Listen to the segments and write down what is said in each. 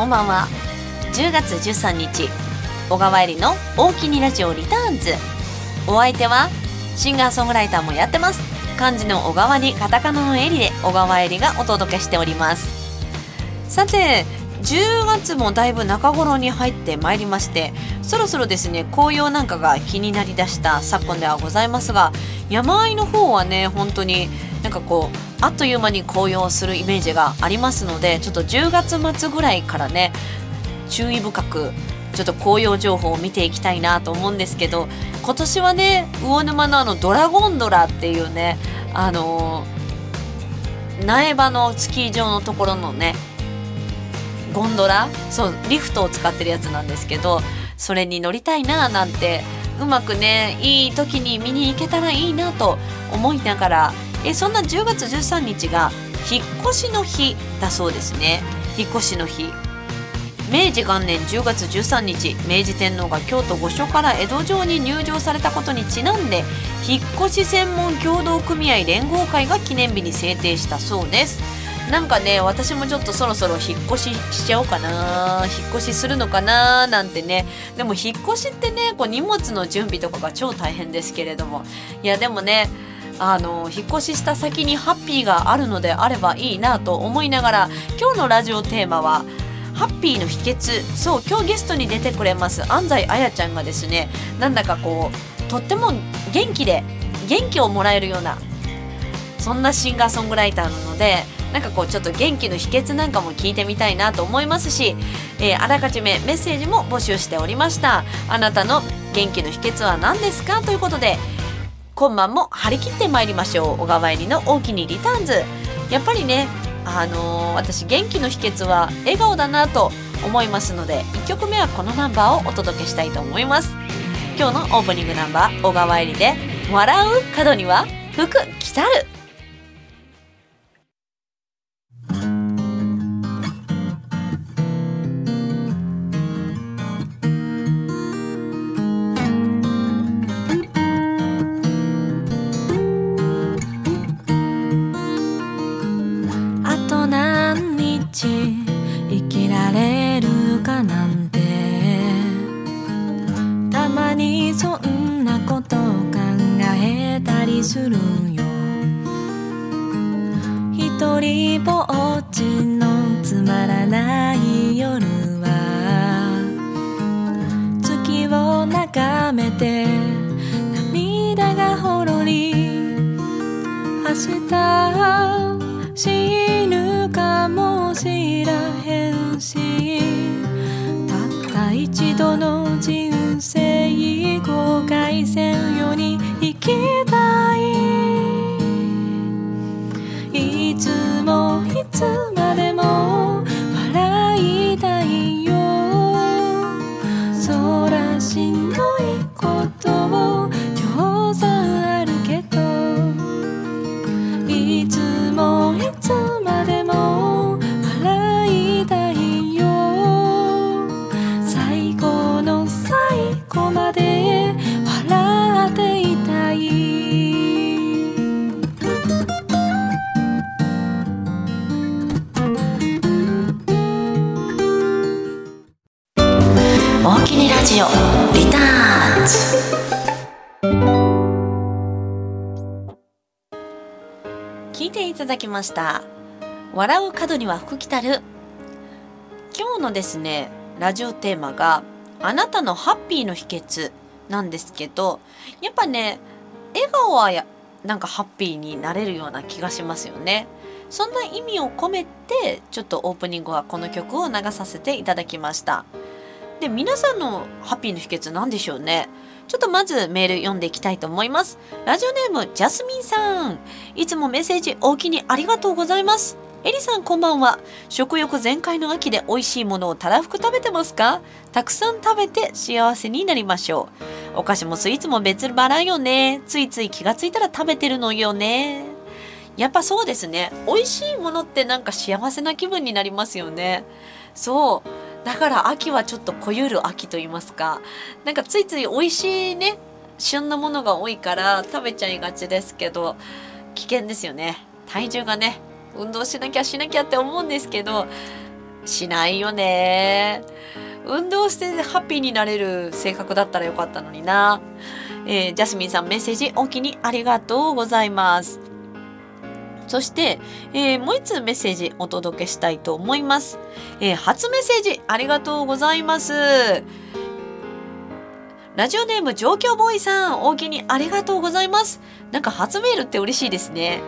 こんばんは。10月13日小川えりの大喜利ラジオリターンズ。お相手はシンガーソングライターもやってます。漢字の小川にカタカナのえりで小川えりがお届けしております。さて10月もだいぶ中頃に入ってまいりましてそろそろですね紅葉なんかが気になりだした昨今ではございますが山あいの方はね本当になんかこうあっという間に紅葉するイメージがありますのでちょっと10月末ぐらいからね注意深くちょっと紅葉情報を見ていきたいなと思うんですけど今年はね魚沼のあのドラゴンドラっていうねあのー、苗場のスキー場のところのねゴンドラ？そうリフトを使ってるやつなんですけどそれに乗りたいななんてうまくねいい時に見に行けたらいいなと思いながらえそんな10月13日が引っ越しの日だそうですね。引っ越しの日。明治元年10月13日明治天皇が京都御所から江戸城に入城されたことにちなんで引っ越し専門協同組合連合会が記念日に制定したそうです。なんかね私もちょっとそろそろ引っ越ししちゃおうかな。引っ越しするのかななんてね。でも引っ越しってねこう荷物の準備とかが超大変ですけれども。いやでもねあの引っ越しした先にハッピーがあるのであればいいなと思いながら今日のラジオテーマはハッピーの秘訣。そう今日ゲストに出てくれます安西彩ちゃんがですねなんだかこうとっても元気で元気をもらえるようなそんなシンガーソングライターなのでなんかこうちょっと元気の秘訣なんかも聞いてみたいなと思いますし、えー、あらかじめメッセージも募集しておりました。あなたの元気の秘訣は何ですかということで今晩も張り切ってまいりましょう。小川入りの大きにリターンズ。やっぱりねあのー、私元気の秘訣は笑顔だなと思いますので1曲目はこのナンバーをお届けしたいと思います。今日のオープニングナンバー小川入りで「笑う角には服着たる」さ。ました。笑う角には福来たる。今日のですねラジオテーマがあなたのハッピーの秘訣なんですけどやっぱね笑顔はやなんかハッピーになれるような気がしますよね。そんな意味を込めてちょっとオープニングはこの曲を流させていただきました。で皆さんのハッピーの秘訣何でしょうね。ちょっとまずメール読んでいきたいと思います。ラジオネーム、ジャスミンさん。いつもメッセージ大きにありがとうございます。エリさんこんばんは。食欲全開の秋で美味しいものをたらふく食べてますか？たくさん食べて幸せになりましょう。お菓子もスイーツも別腹よね。ついつい気がついたら食べてるのよね。やっぱそうですね。美味しいものってなんか幸せな気分になりますよね。そう。だから秋はちょっと濃ゆる秋と言いますか。なんかついつい美味しいね旬のものが多いから食べちゃいがちですけど危険ですよね。体重がね運動しなきゃしなきゃって思うんですけどしないよね。運動してハッピーになれる性格だったらよかったのにな、えー、ジャスミンさんメッセージお気にありがとうございます。そして、えー、もう一通メッセージお届けしたいと思います、えー、初メッセージありがとうございますラジオネーム状況ボーイさん、大きにありがとうございます。なんか初メールって嬉しいですね。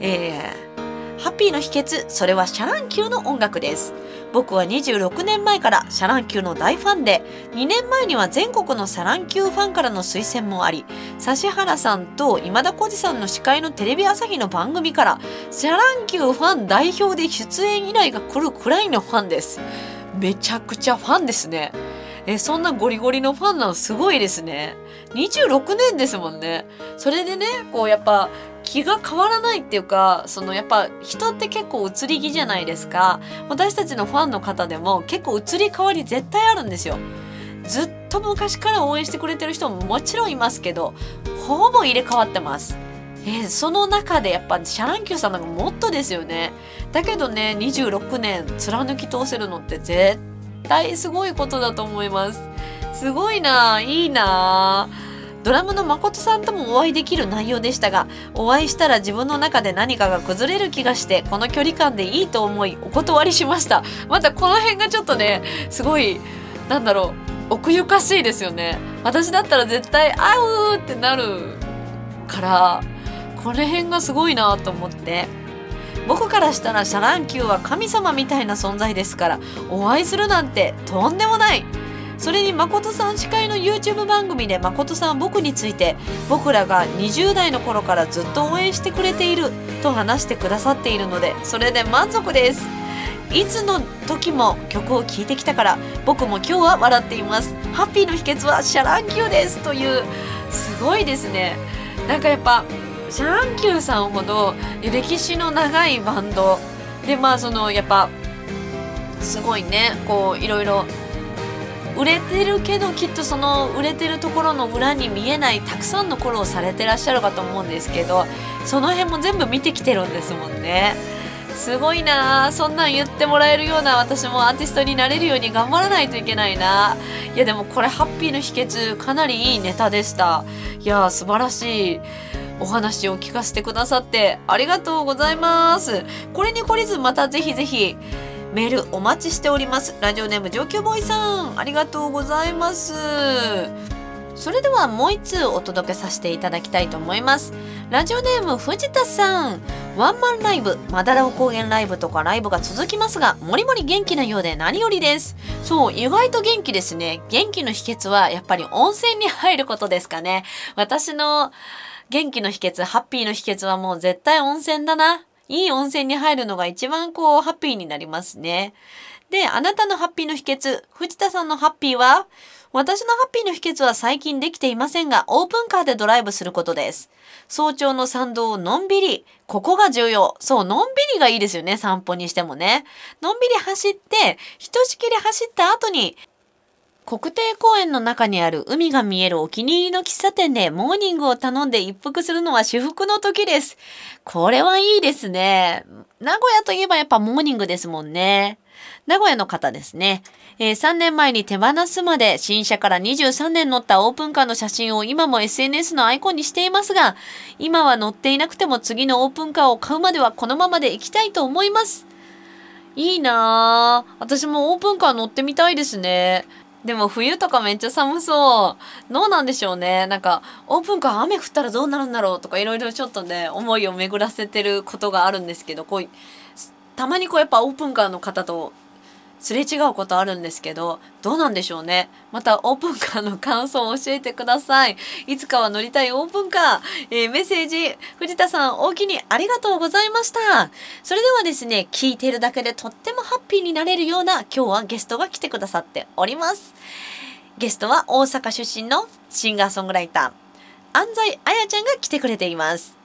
えー、ハッピーの秘訣、それはシャラン級の音楽です。僕は26年前からシャラン級の大ファンで、2年前には全国のシャラン級ファンからの推薦もあり、指原さんと今田耕司さんの司会のテレビ朝日の番組から、シャラン級ファン代表で出演依頼が来るくらいのファンです。めちゃくちゃファンですね。えそんなゴリゴリのファンなのすごいですね。26年ですもんね。それでね、こうやっぱ気が変わらないっていうか、そのやっぱ人って結構移り気じゃないですか。私たちのファンの方でも結構移り変わり絶対あるんですよ。ずっと昔から応援してくれてる人ももちろんいますけど、ほぼ入れ替わってます。えー、その中でやっぱシャ乱Qさんなんかもっとですよね。だけどね、26年貫き通せるのって絶対すごいことだと思います。すごいな、いいな。ドラムの誠さんともお会いできる内容でしたが、お会いしたら自分の中で何かが崩れる気がして、この距離感でいいと思い、お断りしました。またこの辺がちょっとね、すごい、なんだろう、奥ゆかしいですよね。私だったら絶対、あうってなるから、この辺がすごいなと思って。僕からしたらシャ乱Qは神様みたいな存在ですからお会いするなんてとんでもないそれにまことさん司会の YouTube 番組でまことさん僕について僕らが20代の頃からずっと応援してくれていると話してくださっているのでそれで満足です。いつの時も曲を聴いてきたから僕も今日は笑っています。ハッピーの秘訣はシャ乱Qです。というすごいですね。なんかやっぱシャ乱Qさんほど歴史の長いバンドでまあそのやっぱすごいねこういろいろ売れてるけどきっとその売れてるところの裏に見えないたくさんのご苦労をされてらっしゃるかと思うんですけどその辺も全部見てきてるんですもんね。すごいなそんなん言ってもらえるような私もアーティストになれるように頑張らないといけないないやでもこれハッピーの秘訣かなりいいネタでしたいや素晴らしいお話を聞かせてくださってありがとうございます。これに懲りずまたぜひぜひメールお待ちしております。ラジオネーム上級ボーイさん、ありがとうございます。それではもう一通お届けさせていただきたいと思います。ラジオネーム藤田さん。ワンマンライブ、マダラオ高原ライブとかライブが続きますが、もりもり元気なようで何よりです。そう、意外と元気ですね。元気の秘訣はやっぱり温泉に入ることですかね。私の元気の秘訣、ハッピーの秘訣はもう絶対温泉だな。いい温泉に入るのが一番こう、ハッピーになりますね。で、あなたのハッピーの秘訣、藤田さんのハッピーは私のハッピーの秘訣は最近できていませんが、オープンカーでドライブすることです。早朝の参道をのんびり、ここが重要。そう、のんびりがいいですよね、散歩にしてもね。のんびり走って、ひとしきり走った後に、国定公園の中にある海が見えるお気に入りの喫茶店でモーニングを頼んで一服するのは至福の時です。これはいいですね。名古屋といえばやっぱモーニングですもんね。名古屋の方ですね。えー、3年前に手放すまで新車から23年乗ったオープンカーの写真を今も SNS のアイコンにしていますが、今は乗っていなくても次のオープンカーを買うまではこのままで行きたいと思います。いいなぁ。私もオープンカー乗ってみたいですね。でも冬とかめっちゃ寒そう。どうなんでしょうね。なんか、オープンカー雨降ったらどうなるんだろうとかいろいろちょっとね、思いを巡らせてることがあるんですけど、こう、たまにこうやっぱオープンカーの方とすれ違うことあるんですけど、どうなんでしょうね。またオープンカーの感想を教えてください。いつかは乗りたいオープンカー。えー、メッセージ、藤田さん、大きにありがとうございました。それではですね、聞いてるだけでとってもハッピーになれるような今日はゲストが来てくださっております。ゲストは大阪出身のシンガーソングライター、安西彩ちゃんが来てくれています。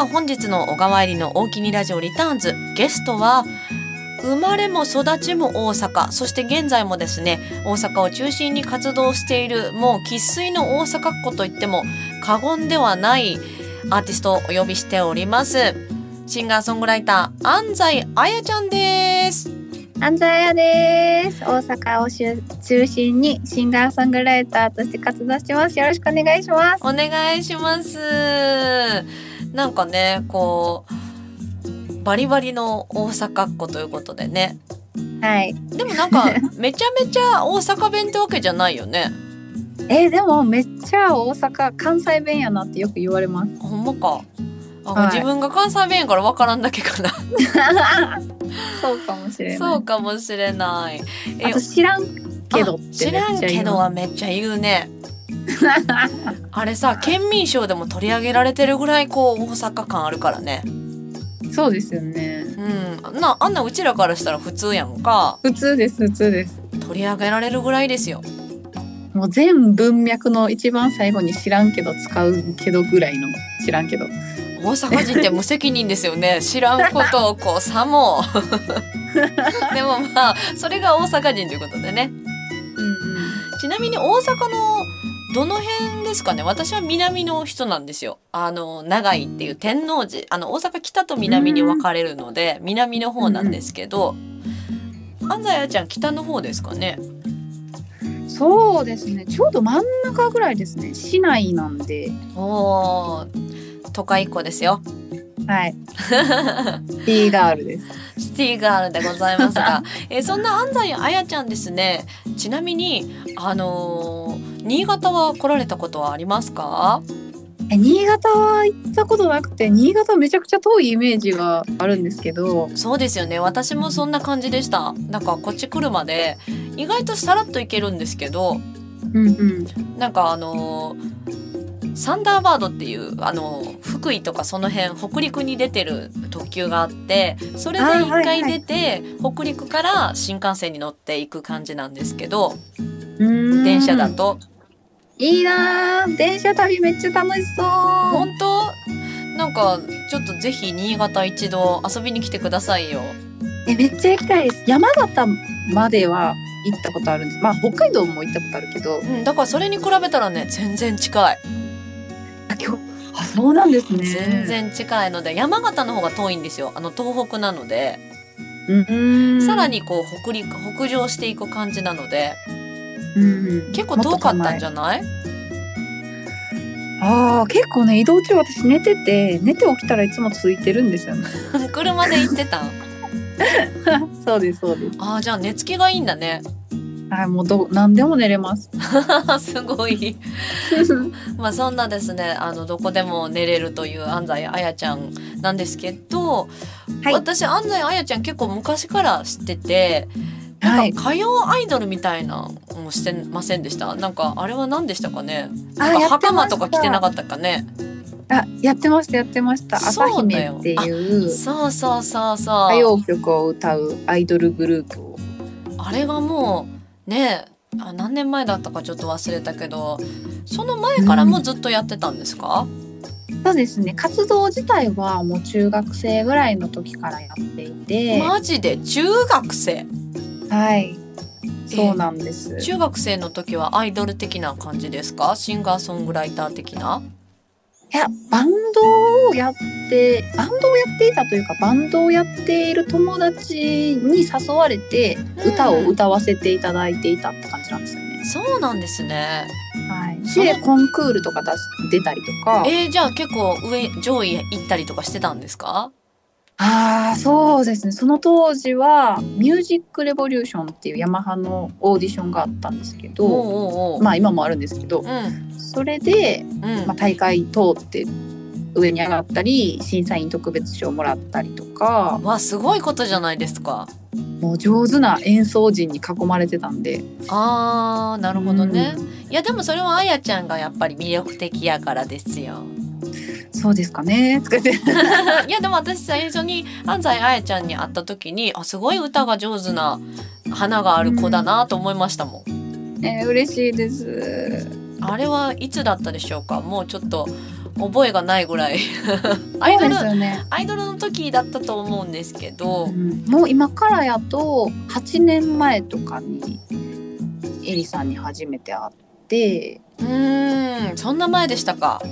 あ本日の小川入りの大きにラジオリターンズゲストは生まれも育ちも大阪そして現在もですね大阪を中心に活動しているもう生粋の大阪っ子と言っても過言ではないアーティストをお呼びしております。シンガーソングライター安西彩ちゃんです。安西彩です。大阪を中心にシンガーソングライターとして活動してます。よろしくお願いします。お願いしますなんかねこうバリバリの大阪っ子ということでね。はい。でもなんか めちゃめちゃ大阪弁ってわけじゃないよね。えー、でもめっちゃ大阪関西弁やなってよく言われます。ほんまか。あ、はい、自分が関西弁やから分からんだけかな。そうかもしれない。そうかもしれない。あと知らんけど知らんけどはめっちゃ言うね あれさ県民賞でも取り上げられてるぐらいこう大阪感あるからねそうですよね。うん、なあんなうちらからしたら普通やんか。普通です普通です。取り上げられるぐらいですよ。もう全文脈の一番最後に知らんけど使うけどぐらいの知らんけど。大阪人って無責任ですよね。知らんことをこうさも。でもまあそれが大阪人ということでね。うんうん、ちなみに大阪のどの辺ですかね？私は南の人なんですよ。あの長井っていう天王寺。あの大阪北と南に分かれるので南の方なんですけど、うん、安西彩ちゃん北の方ですかね？そうですね。ちょうど真ん中ぐらいですね。市内なんで。お都会っ子ですよ。はい。シティガールです。シティガールでございますが。えそんな安西彩ちゃんですね。ちなみにあのー新潟は来られたことはありますか？え新潟は行ったことなくて新潟めちゃくちゃ遠いイメージがあるんですけど。そうですよね。私もそんな感じでした。なんかこっち来るまで意外とさらっと行けるんですけど、うんうん、なんかあのサンダーバードっていうあの福井とかその辺北陸に出てる特急があってそれで一回出て、はい。はい、北陸から新幹線に乗っていく感じなんですけど電車だといいな電車旅めっちゃ楽しそう。本当？なんかちょっとぜひ新潟一度遊びに来てくださいよ。えめっちゃ行きたいです。山形までは行ったことあるんです。まあ北海道も行ったことあるけど、うん、だからそれに比べたらね全然近い。あ今日あそうなんですね。全然近いので山形の方が遠いんですよ。あの東北なので。さらにこう北陸北上していく感じなのでうん。結構遠かったんじゃない？ああ結構ね移動中私寝てて寝て起きたらいつもついてるんですよね。車で行ってた そうですそうです。ああじゃあ寝つきがいいんだね。はいもうど何でも寝れます。すごい。まあそんなですねあのどこでも寝れるという安西あやちゃんなんですけど、はい、私安西あやちゃん結構昔から知っててなんか歌謡アイドルみたいなもしてませんでした？なんかあれは何でしたかね？なんか袴とか着てなかったかね？あ、やってましたやってました。朝姫っていうそうそうそうそう歌謡曲を歌うアイドルグループを。あれがもうねあ何年前だったかちょっと忘れたけど、その前からもずっとやってたんですか？うん、そうですね活動自体はもう中学生ぐらいの時からやっていてマジで？中学生？はいそうなんです、中学生の時はアイドル的な感じですか？シンガーソングライター的な？いやバンドをやってバンドをやっていたというかバンドをやっている友達に誘われて歌を歌わせていただいていたって感じなんですよね。そうなんですね。はい。でコンクールとか出し出たりとか。えー、じゃあ結構上上位行ったりとかしてたんですか？ああそうですね。その当時は「ミュージックレボリューション」っていうヤマハのオーディションがあったんですけどまあ今もあるんですけど、うん、それで、うん、まあ、大会通って上に上がったり審査員特別賞もらったりとかわすごいことじゃないですかもう上手な演奏陣に囲まれてたんであーなるほどね、うん、いやでもそれはあやちゃんがやっぱり魅力的やからですよそうですかね。いやでも私最初に安西あやちゃんに会った時にあすごい歌が上手な花がある子だなと思いましたもん。うん、えー、嬉しいです。あれはいつだったでしょうか。もうちょっと覚えがないぐらい。アイドル、ね、アイドルの時だったと思うんですけど、うん、もう今からやと8年前とかにエリさんに初めて会って。うんそんな前でしたか。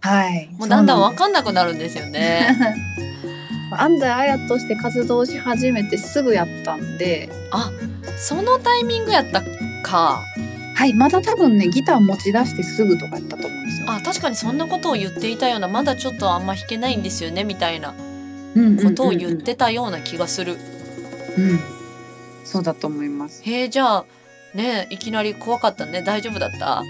はい。もうだんだん分かんなくなるんですよね。安西綾として活動し始めてすぐやったんで。あそのタイミングやったかはいまだ多分ねギター持ち出してすぐとかやったと思うんですよ。あ確かにそんなことを言っていたようなまだちょっとあんま弾けないんですよねみたいな。ことを言ってたような気がする。うん、そうだと思います。へえじゃあねいきなり怖かったね大丈夫だった？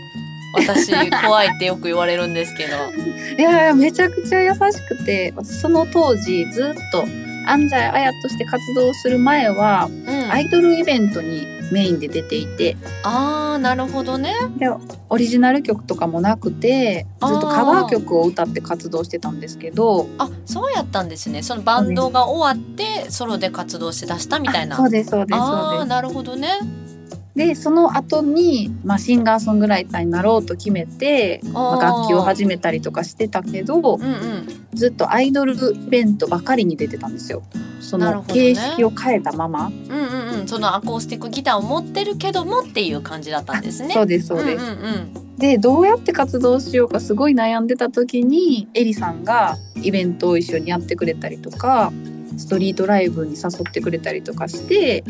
私怖いってよく言われるんですけど。いやめちゃくちゃ優しくてその当時ずっと安西綾として活動する前は、うん、アイドルイベントにメインで出ていて。あーなるほどね。でオリジナル曲とかもなくてずっとカバー曲を歌って活動してたんですけど。あそうやったんですね。そのバンドが終わってソロで活動しだしたみたいな。そうです。そうです。そうです。なるほどねでその後にまあ、シンガーソングライターになろうと決めて、まあ、楽器を始めたりとかしてたけど、うんうん、ずっとアイドルイベントばかりに出てたんですよ。その形式を変えたまま、ね、うんうんうん。そのアコースティックギターを持ってるけどもっていう感じだったんですね。そうですそうです。うんうんうん、でどうやって活動しようかすごい悩んでた時にエリさんがイベントを一緒にやってくれたりとかストリートライブに誘ってくれたりとかして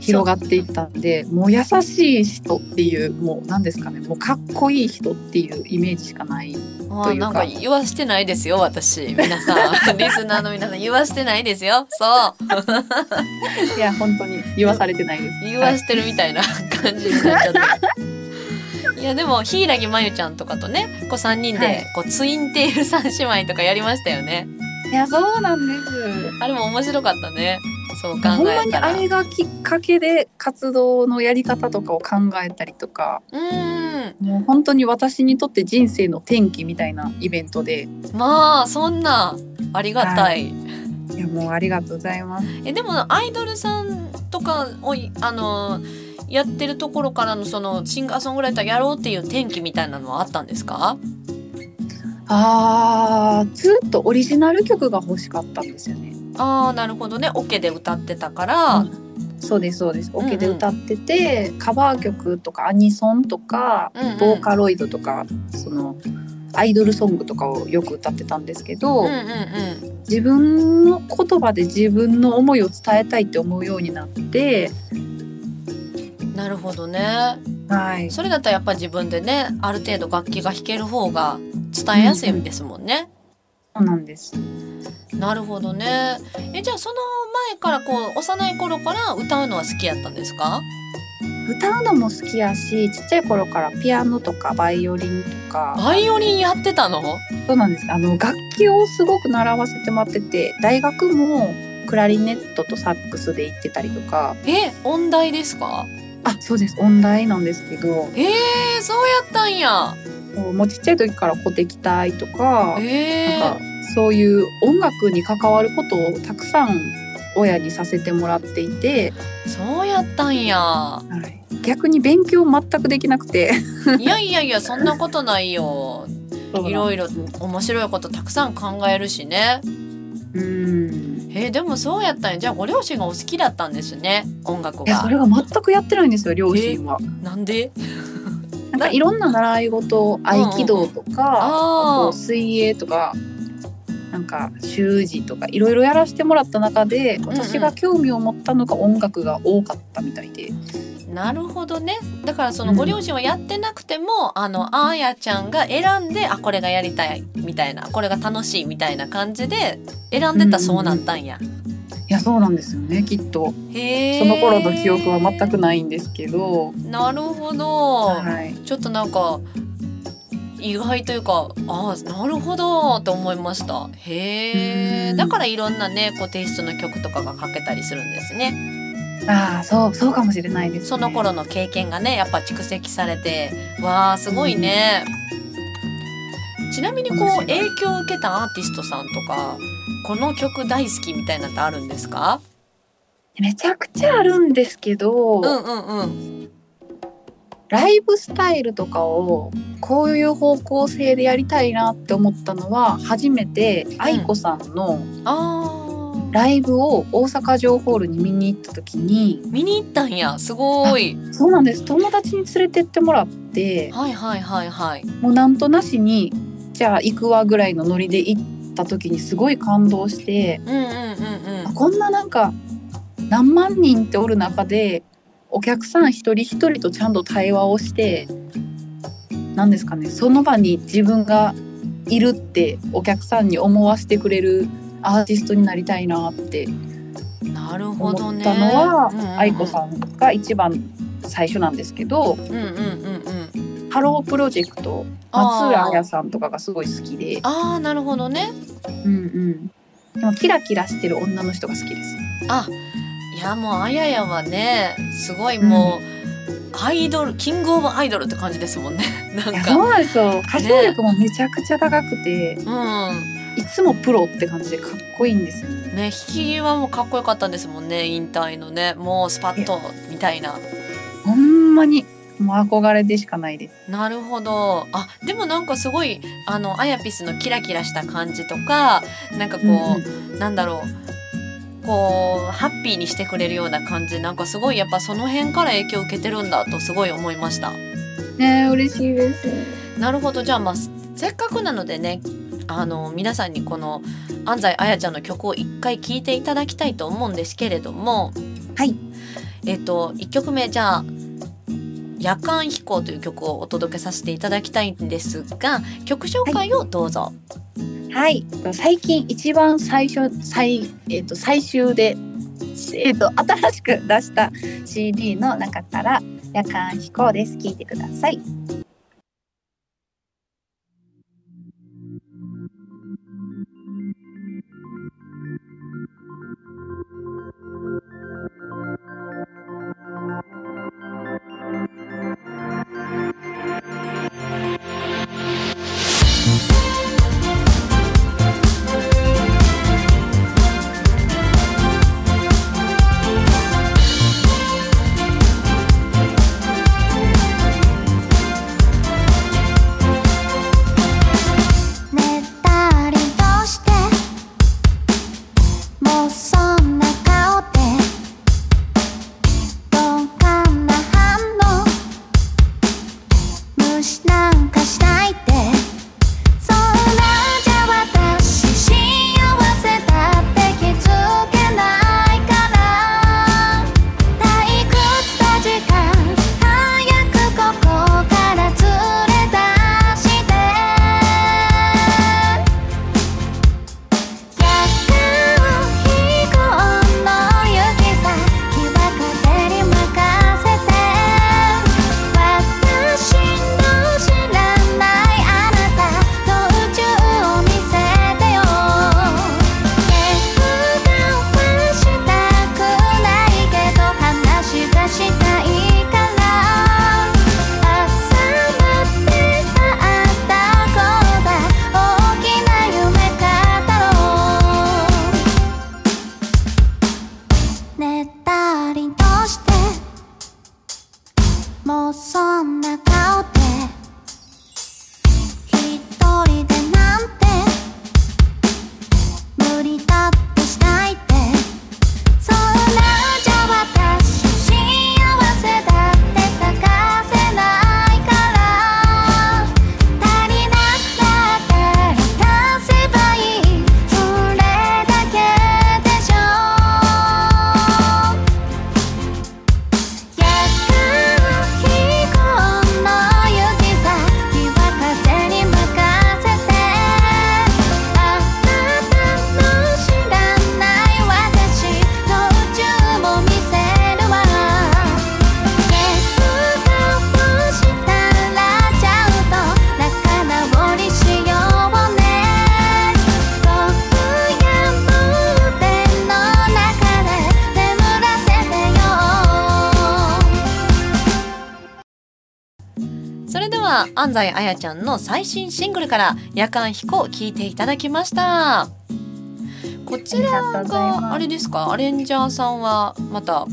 広がっていったんでもう優しい人っていうもう何ですかねもうかっこいい人っていうイメージしかないというか。なんか言わしてないですよ私。皆さん。リスナーの皆さん言わしてないですよ。そう。いや本当に言わされてないです。言わしてるみたいな感じになっちゃった、いやでも柊真由ちゃんとかとねこう3人でこうツインテール三姉妹とかやりましたよね。いやそうなんです。あれも面白かったね。そう考えほんまにあれがきっかけで活動のやり方とかを考えたりとか。うん。もう本当に私にとって人生の転機みたいなイベントで。まあそんなありがたい、はい、いやもうありがとうございます。えでもアイドルさんとかをあのやってるところからのそのシンガーソングライターやろうっていう転機みたいなのはあったんですか？あーずっとオリジナル曲が欲しかったんですよねああなるほどね。オケで歌ってたから、うん、そうですそうです。オケで歌ってて、うんうん、カバー曲とかアニソンとか、うんうん、ボーカロイドとかそのアイドルソングとかをよく歌ってたんですけど、うんうんうん、自分の言葉で自分の思いを伝えたいって思うようになってなるほどね、はい、それだったらやっぱ自分でねある程度楽器が弾ける方が伝えやすいんですもんね。うん、そうなんです。なるほどね。えじゃあその前からこう幼い頃から歌うのは好きやったんですか？歌うのも好きやしちっちゃい頃からピアノとかバイオリンとか。バイオリンやってたの？そうなんです。あの楽器をすごく習わせてもらってて大学もクラリネットとサックスで行ってたりとか。え音大ですか？あそうです。音大なんですけど。えー、そうやったんや。もうちっちゃい時から鼓笛隊とか,、えー、なんかそういう音楽に関わることをたくさん親にさせてもらっていて。そうやったんや、はい、逆に勉強全くできなくて。いやいやいやそんなことないよ。いろいろ面白いことたくさん考えるしね。うん。えー、でもそうやったんや。じゃあご両親がお好きだったんですね。音楽が。それが全くやってないんですよ両親は、なんで？なんかいろんな習い事合気道とか、うん、水泳とかなんか習字とかいろいろやらせてもらった中で私が興味を持ったのが音楽が多かったみたいで。なるほどね。だからそのご両親はやってなくても、うん、あのあーやちゃんが選んであこれがやりたいみたいなこれが楽しいみたいな感じで選んでたそうなったんや。うん、いやそうなんですよねきっと。その頃の記憶は全くないんですけど。なるほど、はい、ちょっとなんか意外というかああなるほどって思いました。へえだからいろんなねこうテイストの曲とかが書けたりするんですね。ああそうそうかもしれないです、ね、その頃の経験がねやっぱ蓄積されてわあすごいね。ちなみにこう影響を受けたアーティストさんとかこの曲大好きみたいなってあるんですか？めちゃくちゃあるんですけど、うんうんうんライブスタイルとかをこういう方向性でやりたいなって思ったのは初めて愛子さんのライブを大阪城ホールに見に行った時に見に行ったんや。すごい。そうなんです。友達に連れてってもらってはいはいはいはい。もうなんとなしにじゃあ行くわぐらいのノリで行った時にすごい感動して、うんうんうんうん、こんななんか何万人っておる中でお客さん一人一人とちゃんと対話をして何ですかねその場に自分がいるってお客さんに思わせてくれるアーティストになりたいなって思ったのは愛子、さんが一番最初なんですけど、うんうんうんうん、ハロープロジェクト松浦彩さんとかがすごい好きで。ああなるほどね。うんうん。でもキラキラしてる女の人が好きです。あいやもうあややはねすごいもう、うん、アイドルキングオブアイドルって感じですもんね。なんか。そうなんですよ。歌唱力もめちゃくちゃ高くて、ね、うん。いつもプロって感じでかっこいいんですよ。ね引きはもうかっこよかったんですもんね引退のね。もうスパッとみたいな。ほんまにもう憧れでしかないです。なるほど。あでもなんかすごいあのアヤピスのキラキラした感じとかなんかこう、うん、なんだろうこうハッピーにしてくれるような感じなんかすごいやっぱその辺から影響を受けてるんだとすごい思いました。ね嬉しいです。なるほどじゃあまあせっかくなのでねあの皆さんにこの安西彩ちゃんの曲を一回聴いていただきたいと思うんですけれどもはいえっ、と1曲目じゃあ「夜間飛行」という曲をお届けさせていただきたいんですが曲紹介をどうぞ。はいはい、最近一番最初最,、えーと、最終で、えーと、新しく出した CD の中から「夜間飛行」です。聞いてください。安西あやちゃんの最新シングルから夜間飛行を聞いていただきましたこちらがあれですか？アレンジャーさんはまた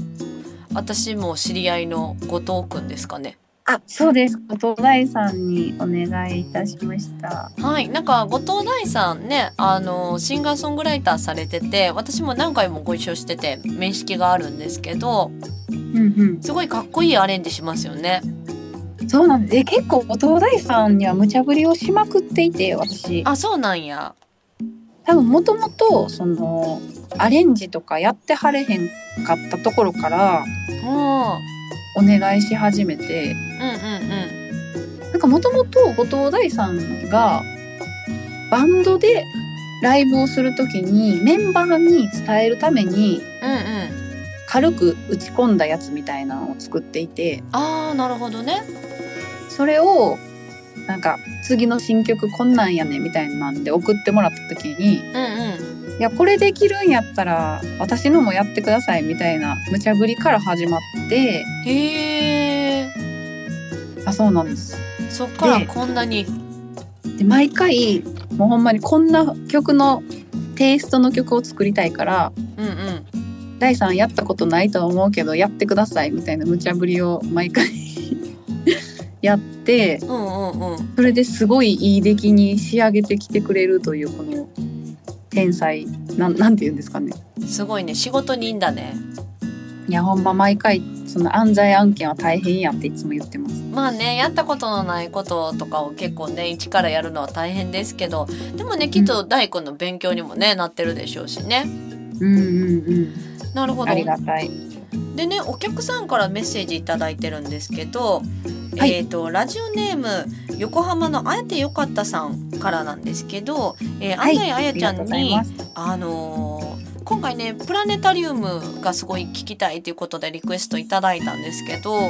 私も知り合いの後藤くんですかね？あ、そうです。後藤大さんにお願いいたしました。はい、なんか後藤大さんね、あのシンガーソングライターされてて、私も何回もご一緒してて面識があるんですけど、うんうん、すごいかっこいいアレンジしますよね。そうなんで結構後藤大さんには無茶ぶりをしまくっていて私。あそうなんや。多分もともとそのアレンジとかやってはれへんかったところからお願いし始めて、うんうんうん、なんかもともと後藤大さんがバンドでライブをする時にメンバーに伝えるために、うんうん、軽く打ち込んだやつみたいなのを作っていて。あーなるほどねそれをなんか次の新曲こんなんやねみたいなんで送ってもらった時に、うんうん、いやこれできるんやったら私のもやってくださいみたいな無茶ぶりから始まってへえあそうなんです。そっからこんなに。で毎回もうほんまにこんな曲のテイストの曲を作りたいから、うんうん、第3やったことないと思うけどやってくださいみたいな無茶ぶりを毎回やって、うんうんうん、それですごいいい出来に仕上げてきてくれるというこの天才。なんなんて言うんですかね。すごいね。仕事人だね。いやほんま毎回その安西案件は大変やっていつも言ってます。まあねやったことのないこととかを結構ね一からやるのは大変ですけどでもねきっと大根の勉強にもね、うん、なってるでしょうしね。うんうんうん。なるほど。ありがたいでねお客さんからメッセージ頂いてるんですけどはい、えっ、ー、とラジオネーム横浜のあえてよかったさんからなんですけど、えー、安西あやちゃんに、あのー、今回ねプラネタリウムがすごい聞きたいということでリクエストいただいたんですけど、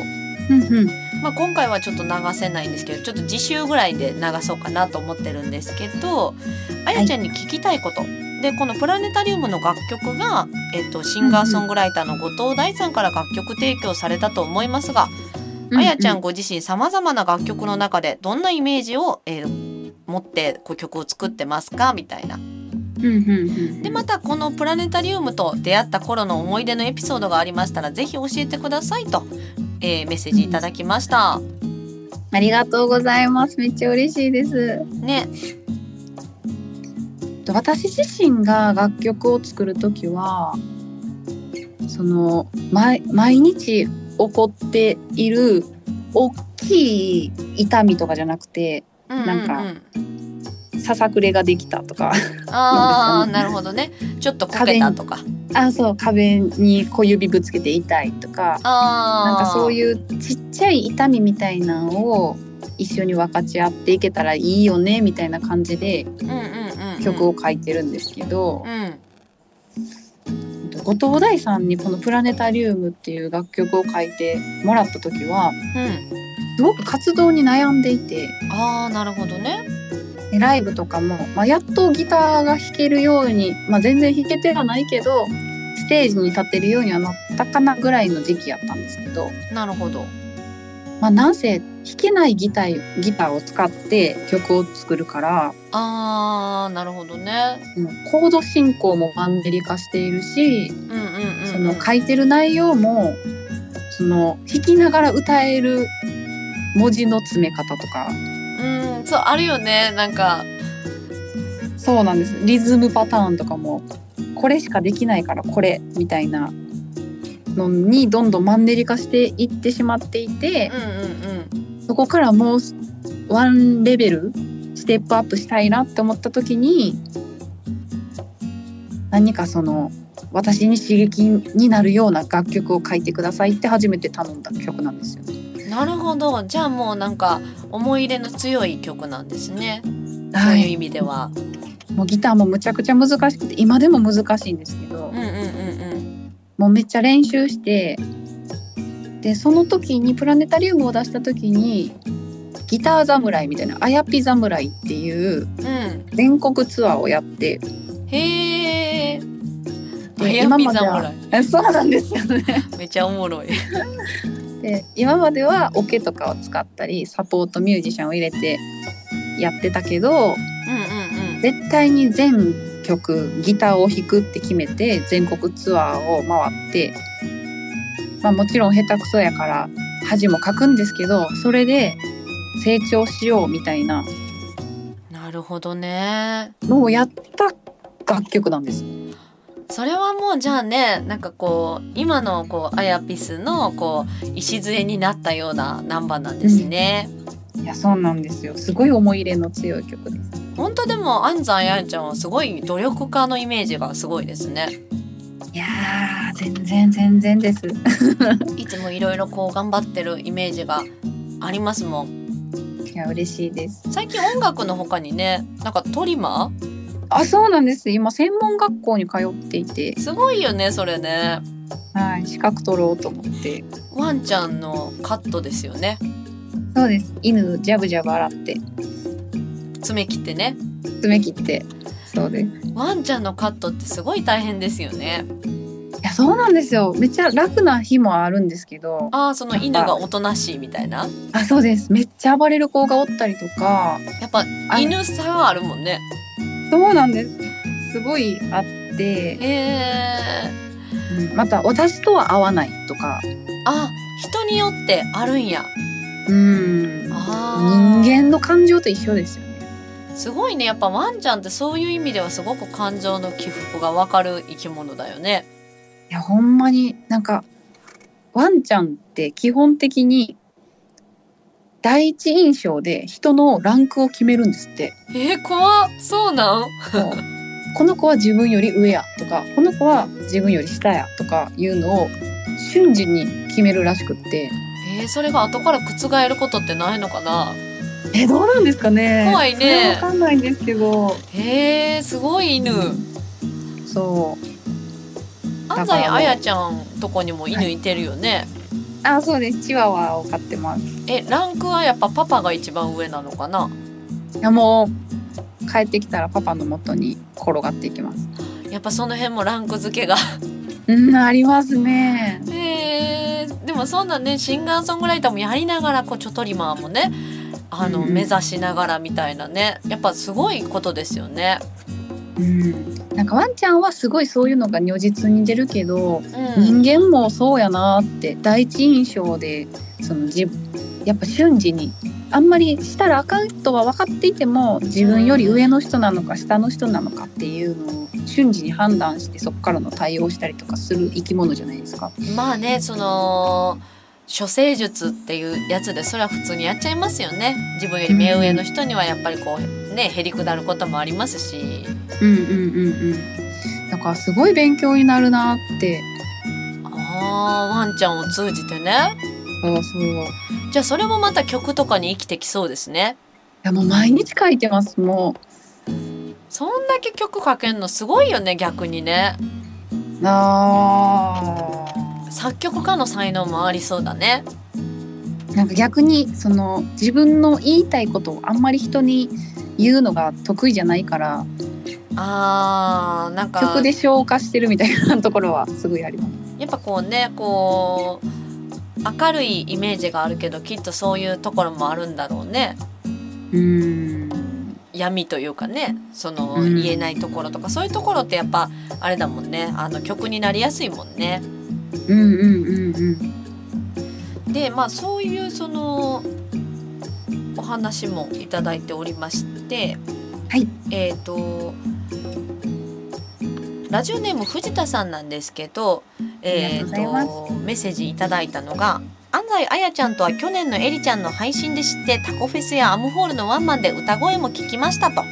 まあ、今回はちょっと流せないんですけどちょっと次週ぐらいで流そうかなと思ってるんですけどあやちゃんに聞きたいこと、はい、でこのプラネタリウムの楽曲が、えっと、シンガーソングライターの後藤大さんから楽曲提供されたと思いますがあやちゃんご自身さまざまな楽曲の中でどんなイメージを、えー、持ってこう曲を作ってますか？みたいな。でまたこのプラネタリウムと出会った頃の思い出のエピソードがありましたらぜひ教えてくださいと、えー、メッセージいただきました、ありがとうございます。めっちゃ嬉しいです。ね私自身が楽曲を作る時はその毎日起こっている大きい痛みとかじゃなくて、うんうんうん、なんかささくれができたとか。ああなるほどね。ちょっとこけたとか。あそう壁に小指ぶつけて痛いとか。なんかそういうちっちゃい痛みみたいなのを一緒に分かち合っていけたらいいよねみたいな感じで曲を書いてるんですけど、うん、後藤大さんにこの「プラネタリウム」っていう楽曲を書いてもらった時は、うん、すごく活動に悩んでいてあーなるほどね。ライブとかも、まあ、やっとギターが弾けるように、まあ、全然弾けてはないけどステージに立てるようにはなったかなぐらいの時期やったんですけど。なるほど。まあ、なんせ弾けないギターギターを使って曲を作るからあーなるほどね、コード進行もマンネリ化しているし、うんうんうんうん、その書いてる内容もその弾きながら歌える文字の詰め方とか。うんそうあるよね。なんかそうなんです。リズムパターンとかもこれしかできないからこれみたいなのにどんどんマンネリ化していってしまっていて、うんうんうん、そこからもうワンレベルステップアップしたいなって思った時に何かその私に刺激になるような楽曲を書いてくださいって初めて頼んだ曲なんですよ。なるほどじゃあもうなんか思い入れの強い曲なんですね、はい、そういう意味では。もうギターもむちゃくちゃ難しくて今でも難しいんですけど、うんうんうんうん、もうめっちゃ練習してでその時にプラネタリウムを出した時にギター侍みたいなあやぴ侍っていう全国ツアーをやって、うん、へえ今までは そうなんですよね。めっちゃおもろい。で今まではオケとかを使ったりサポートミュージシャンを入れてやってたけど、うんうんうん、絶対に全曲ギターを弾くって決めて全国ツアーを回って、まあ、もちろん下手くそやから恥もかくんですけどそれで成長しようみたいななるほどねのをやった楽曲なんです。それはもうじゃあねなんかこう今のこうアヤピスのこう礎になったようなナンバーなんですね。うん、いやそうなんですよすごい思い入れの強い曲です。本当でも安西あやちゃんはすごい努力家のイメージがすごいですね。いや全然全然です。いつもいろいろこう頑張ってるイメージがありますもん。いや嬉しいです。最近音楽のほかにねなんかトリマー？あそうなんです。今専門学校に通っていて。すごいよねそれね。はい資格取ろうと思って。ワンちゃんのカットですよね。そうです。犬ジャブジャブ洗って。爪切ってね。爪切ってそうです。ワンちゃんのカットってすごい大変ですよね。いやそうなんですよ。めっちゃ楽な日もあるんですけど。ああその犬がおとなしいみたいな？あそうです。めっちゃ暴れる子がおったりとか。やっぱ犬差があるもんね。そうなんです。すごいあって。えー、うん、また私とは合わないとか。あ人によってあるんや。うん。人間の感情と一緒ですよ。ねすごいね。やっぱワンちゃんってそういう意味ではすごく感情の起伏がわかる生き物だよね。いやほんまになんかワンちゃんって基本的に第一印象で人のランクを決めるんですって。えー、怖そうなん？この子は自分より上やとかこの子は自分より下やとかいうのを瞬時に決めるらしくって。えー、それが後から覆ることってないのかな？えどうなんですかね？怖いね。わかんないんですけど。えー、すごい犬、うん、そう。安西あやちゃんとこにも犬いてるよね、はい。あそうです。チワワを飼ってます。えランクはやっぱパパが一番上なのかな？いやもう帰ってきたらパパの元に転がっていきます。やっぱその辺もランク付けが。うんありますね。へえ。ー、でもそんなねシンガーソングライターもやりながらこうチョトリマーもねあの、うん、目指しながらみたいなね。やっぱすごいことですよね。うん。なんかワンちゃんはすごいそういうのが如実に出るけど、うん、人間もそうやなって第一印象でその自やっぱ瞬時にあんまりしたらあかんとは分かっていても自分より上の人なのか下の人なのかっていうのを瞬時に判断してそこからの対応したりとかする生き物じゃないですか。まあねその処世術っていうやつでそれは普通にやっちゃいますよね。自分より目上の人にはやっぱりこうねへりくだることもありますし。うんうんうんうん。だからすごい勉強になるなって。あーワンちゃんを通じてね。そうそう。じゃあそれもまた曲とかに生きてきそうですね。いやもう毎日書いてますもう。そんだけ曲書けんのすごいよね逆にね。あー作曲家の才能もありそうだね。なんか逆にその自分の言いたいことをあんまり人に言うのが得意じゃないからあーなんか曲で消化してるみたいなところはすごいあります。やっぱこうねこう明るいイメージがあるけどきっとそういうところもあるんだろうね。うん。闇というかねその言えないところとか、そういうところってやっぱあれだもんね。あの曲になりやすいもんね。うんうんうんうん、でまあそういうそのお話もいただいておりまして、はい、えっ、ー、とラジオネーム藤田さんなんですけど、えーと、とメッセージいただいたのが安西あやちゃんとは去年のえりちゃんの配信で知ってタコフェスやアムホールのワンマンで歌声も聞きましたと。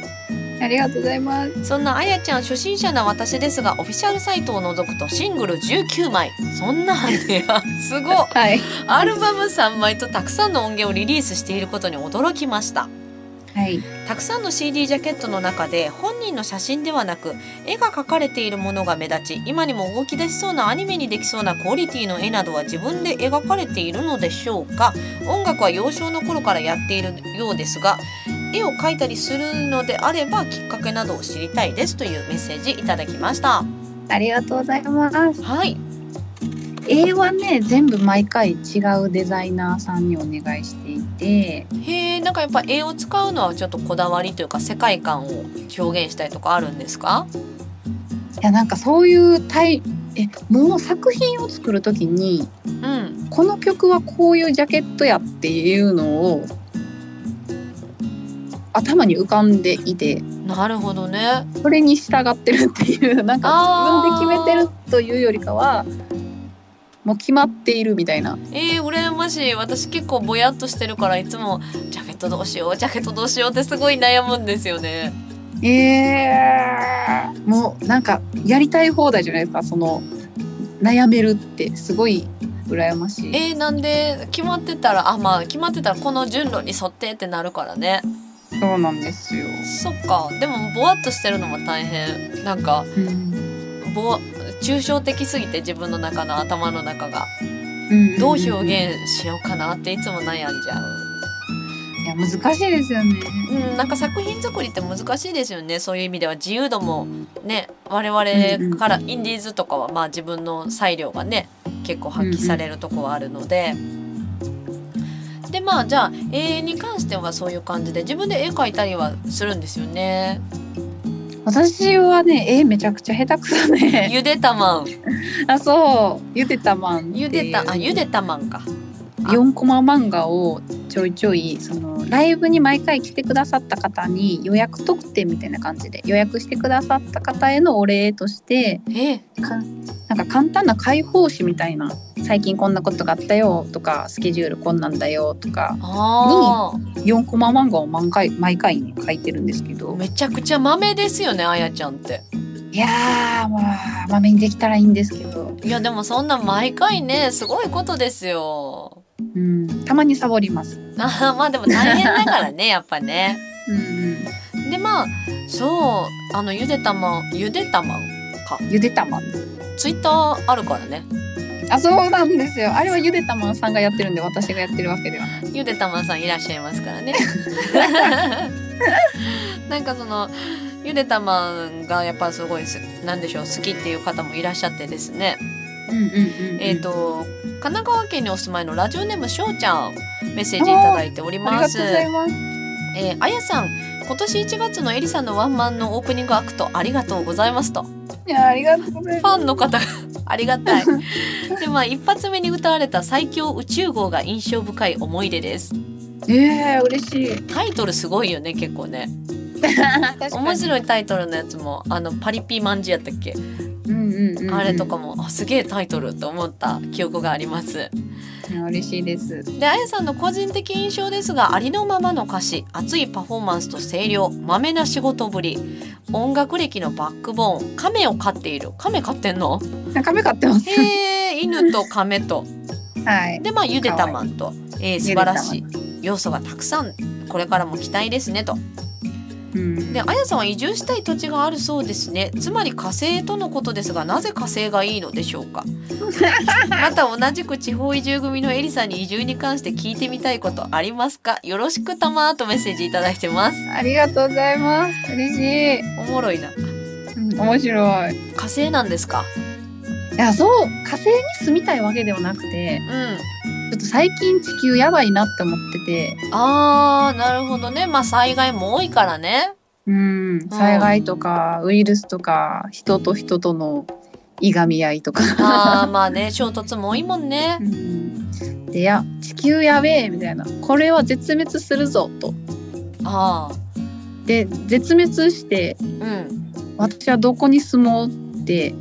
ありがとうございます。そんなあやちゃん初心者な私ですがオフィシャルサイトを除くとシングル19枚。そんなねやすごはい、アルバム3枚とたくさんの音源をリリースしていることに驚きました。はい、たくさんの CD ジャケットの中で本人の写真ではなく絵が描かれているものが目立ち今にも動き出しそうなアニメにできそうなクオリティの絵などは自分で描かれているのでしょうか。音楽は幼少の頃からやっているようですが絵を描いたりするのであればきっかけなどを知りたいですというメッセージいただきました。ありがとうございます。はい。絵はね全部毎回違うデザイナーさんにお願いしていて。へえんかやっぱ絵を使うのはちょっとこだわりというか世界観を表現したいとかあるんですか？いやなんかそういうタイえもう作品を作る時に、うん、この曲はこういうジャケットやっていうのを頭に浮かんでいて。なるほどね。それに従ってるっていうなんか自分で決めてるというよりかはもう決まっているみたいな。えー、羨ましい。私結構ぼやっとしてるからいつもジャケットどうしようジャケットどうしようってすごい悩むんですよね。えー、もうなんかやりたい放題じゃないですかその悩めるって。すごい羨ましい。えー、なんで決まってたらあまあ決まってたらこの順路に沿ってってなるからねそうなんですよそっかでもぼわっとしてるのも大変なんか、うん、ぼ抽象的すぎて自分の中の頭の中が、どう表現しようかなっていつも悩んじゃう。いや難しいですよね。うん、なんか作品作りって難しいですよね。そういう意味では自由度もね、我々からインディーズとかはまあ自分の裁量がね、結構発揮されるとこはあるので。でまあじゃあ絵に関してはそういう感じで自分で絵描いたりはするんですよね。私はね絵めちゃくちゃ下手くそね ゆでたまん。あそう。ゆでたまんゆでたあゆでたまんか4コマ漫画をちょいちょいそのライブに毎回来てくださった方に予約特典みたいな感じで予約してくださった方へのお礼としてなんか簡単な解放誌みたいな最近こんなことがあったよとかスケジュールこんなんだよとかに4コマ漫画を毎回毎回ね書いてるんですけどめちゃくちゃ豆ですよねあやちゃんって。いやまあ豆にできたらいいんですけどいやでもそんな毎回ねすごいことですよ。うん、たまにサボります。あまあでも大変だからね やっぱね。うん、でまあそうあのゆでたまゆでたまか。ゆでたまツイッターあるからね。あそうなんですよあれはゆでたまんさんがやってるんで私がやってるわけではないゆでたまんさんいらっしゃいますからね なんかそのゆでたまんがやっぱすごいなんでしょう好きっていう方もいらっしゃってですねえっ、と神奈川県にお住まいのラジオネームしょうちゃんメッセージいただいております。あえー、あやさん今年1月のエリさんのワンマンのオープニングアクトありがとうございますと。いやありがとうございます。ファンの方 ありがたい。でまあ一発目に歌われた最強宇宙号が印象深い思い出です。えー、嬉しい。タイトルすごいよね結構ね面白いタイトルのやつもあのパリピマンジやったっけ、あれとかもあすげえタイトルと思った記憶があります。嬉しいです。であやさんの個人的印象ですがありのままの歌詞熱いパフォーマンスと声量まめな仕事ぶり音楽歴のバックボーン亀を飼っている。亀飼ってんの？亀飼ってます。へえ犬と亀と。はい。でまあゆでたまんと、えー、素晴らしい。要素がたくさんこれからも期待ですねとであやさんは移住したい土地があるそうですね。つまり火星とのことですがなぜ火星がいいのでしょうか？また同じく地方移住組のエリさんに移住に関して聞いてみたいことありますか？よろしくたまとメッセージいただいてます。ありがとうございます。嬉しい。おもろいな、うん、面白い。火星なんですか？いやそう火星に住みたいわけではなくて、うん、ちょっと最近地球やばいなって思ってて。あーなるほどね。まあ災害も多いからね。うん。災害とかウイルスとか人と人とのいがみ合いとか。あまあね衝突も多いもんね、うん、でや地球やべえみたいな。これは絶滅するぞと。あで絶滅して、うん、私はどこに住もうって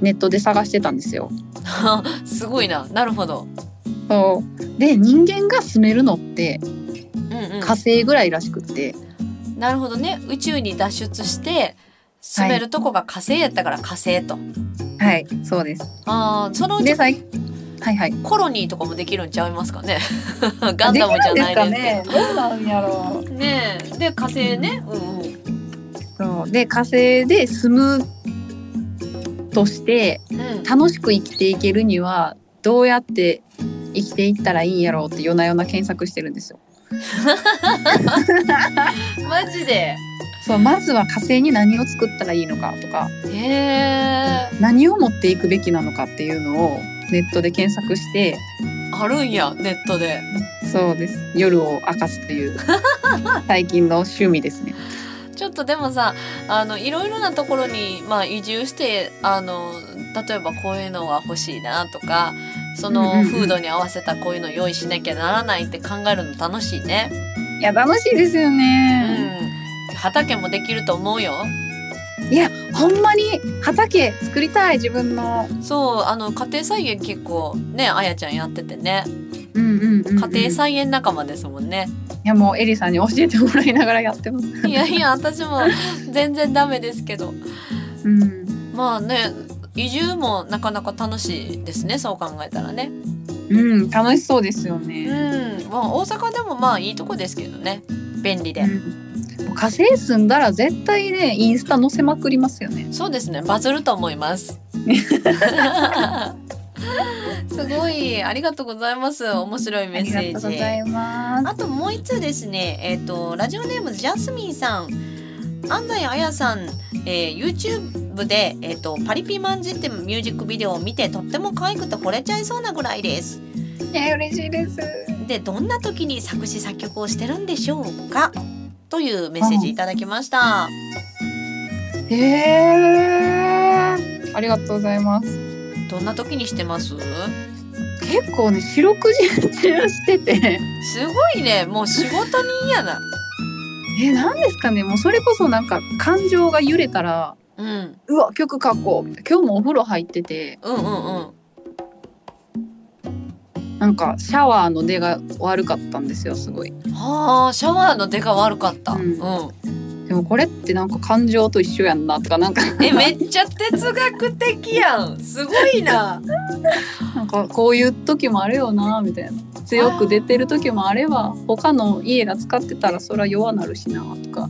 ネットで探してたんですよ すごいな。なるほど。そう。で人間が住めるのって、うんうん、火星ぐらいらしくって。なるほどね。宇宙に脱出して住めるとこが火星やったから火星と。はい。そうです。ああそのうちはいはい、コロニーとかもできるんちゃいますかね。ガンダムじゃないですけど。ね、どうなんやろう。ねで火星ね、うん、うん、そう。で火星で住むとして楽しく生きていけるにはどうやって生きていったらいいんやろうって夜な夜な検索してるんですよ。マジで？そうまずは火星に何を作ったらいいのかとか。何を持っていくべきなのかっていうのをネットで検索して。あるんやネットで。そうです。夜を明かすという 最近の趣味ですねちょっとでもさあのいろいろなところに、まあ、移住してあの例えばこういうのが欲しいなとかその風土に合わせたこういうの用意しなきゃならないって考えるの楽しいね。いや楽しいですよね。うん、畑もできると思うよ。いやほんまに畑作りたい自分の。そうあの家庭菜園結構ねあやちゃんやっててね、うんうんうんうん、家庭菜園仲間ですもんね。いやもうエリさんに教えてもらいながらやってます。いやいや私も全然ダメですけど、うん、まあね移住もなかなか楽しいですねそう考えたらね。うん楽しそうですよね。うん、まあ、大阪でもまあいいとこですけどね。便利で、うん火星住んだら絶対ねインスタ載せまくりますよね。そうですね。バズると思います。すごい。ありがとうございます。面白いメッセージ。あともう一つですね。えっ、ー、とラジオネームジャスミンさん。安西彩さん、えー、YouTube で、えーと、パリピマンジってミュージックビデオを見てとっても可愛くて惚れちゃいそうなぐらいです。えー、嬉しいです。でどんな時に作詞作曲をしてるんでしょうか？というメッセージいただきました。へえー、ありがとうございます。どんな時にしてます？結構ね四六時中してて。すごいね。もう仕事に嫌な。え何ですかね。もうそれこそなんか感情が揺れたら、うん、うわ曲書こう。今日もお風呂入ってて。うんうんうんなんかシャワーの出が悪かったんですよすごい。はあシャワーの出が悪かった。うん、うん、でもこれってなんか感情と一緒やんなとかなんか。えめっちゃ哲学的やん。すごいな。なんかこういう時もあるよなみたいな。強く出てる時もあれば他の家が使ってたらそりゃ弱なるしなとか。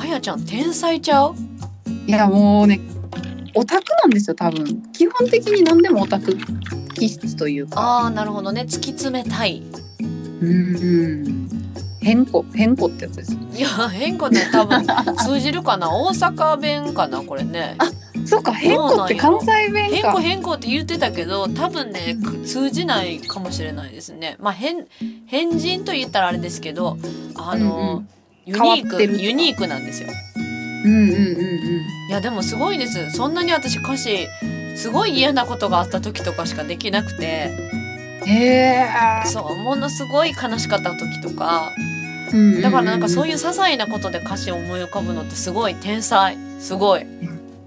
あやちゃん天才ちゃう？いやもうねオタクなんですよ多分。基本的に何でもオタク気質というか。ああなるほどね。突き詰めたい。うん変更変更ってやつです。いや変更ね多分。通じるかな？大阪弁かなこれね。あそうか変更って関西弁変更変更って言ってたけど多分ね通じないかもしれないですね。まあ変変人と言ったらあれですけどあの、うんうん、ユニークユニークなんですようんうんうんうん。いやでもすごいです。そんなに私歌詞すごい嫌なことがあった時とかしかできなくて。へそうものすごい悲しかった時とか、うんうんうん、だからなんかそういう些細なことで歌詞を思い浮かぶのってすごい天才。すごい。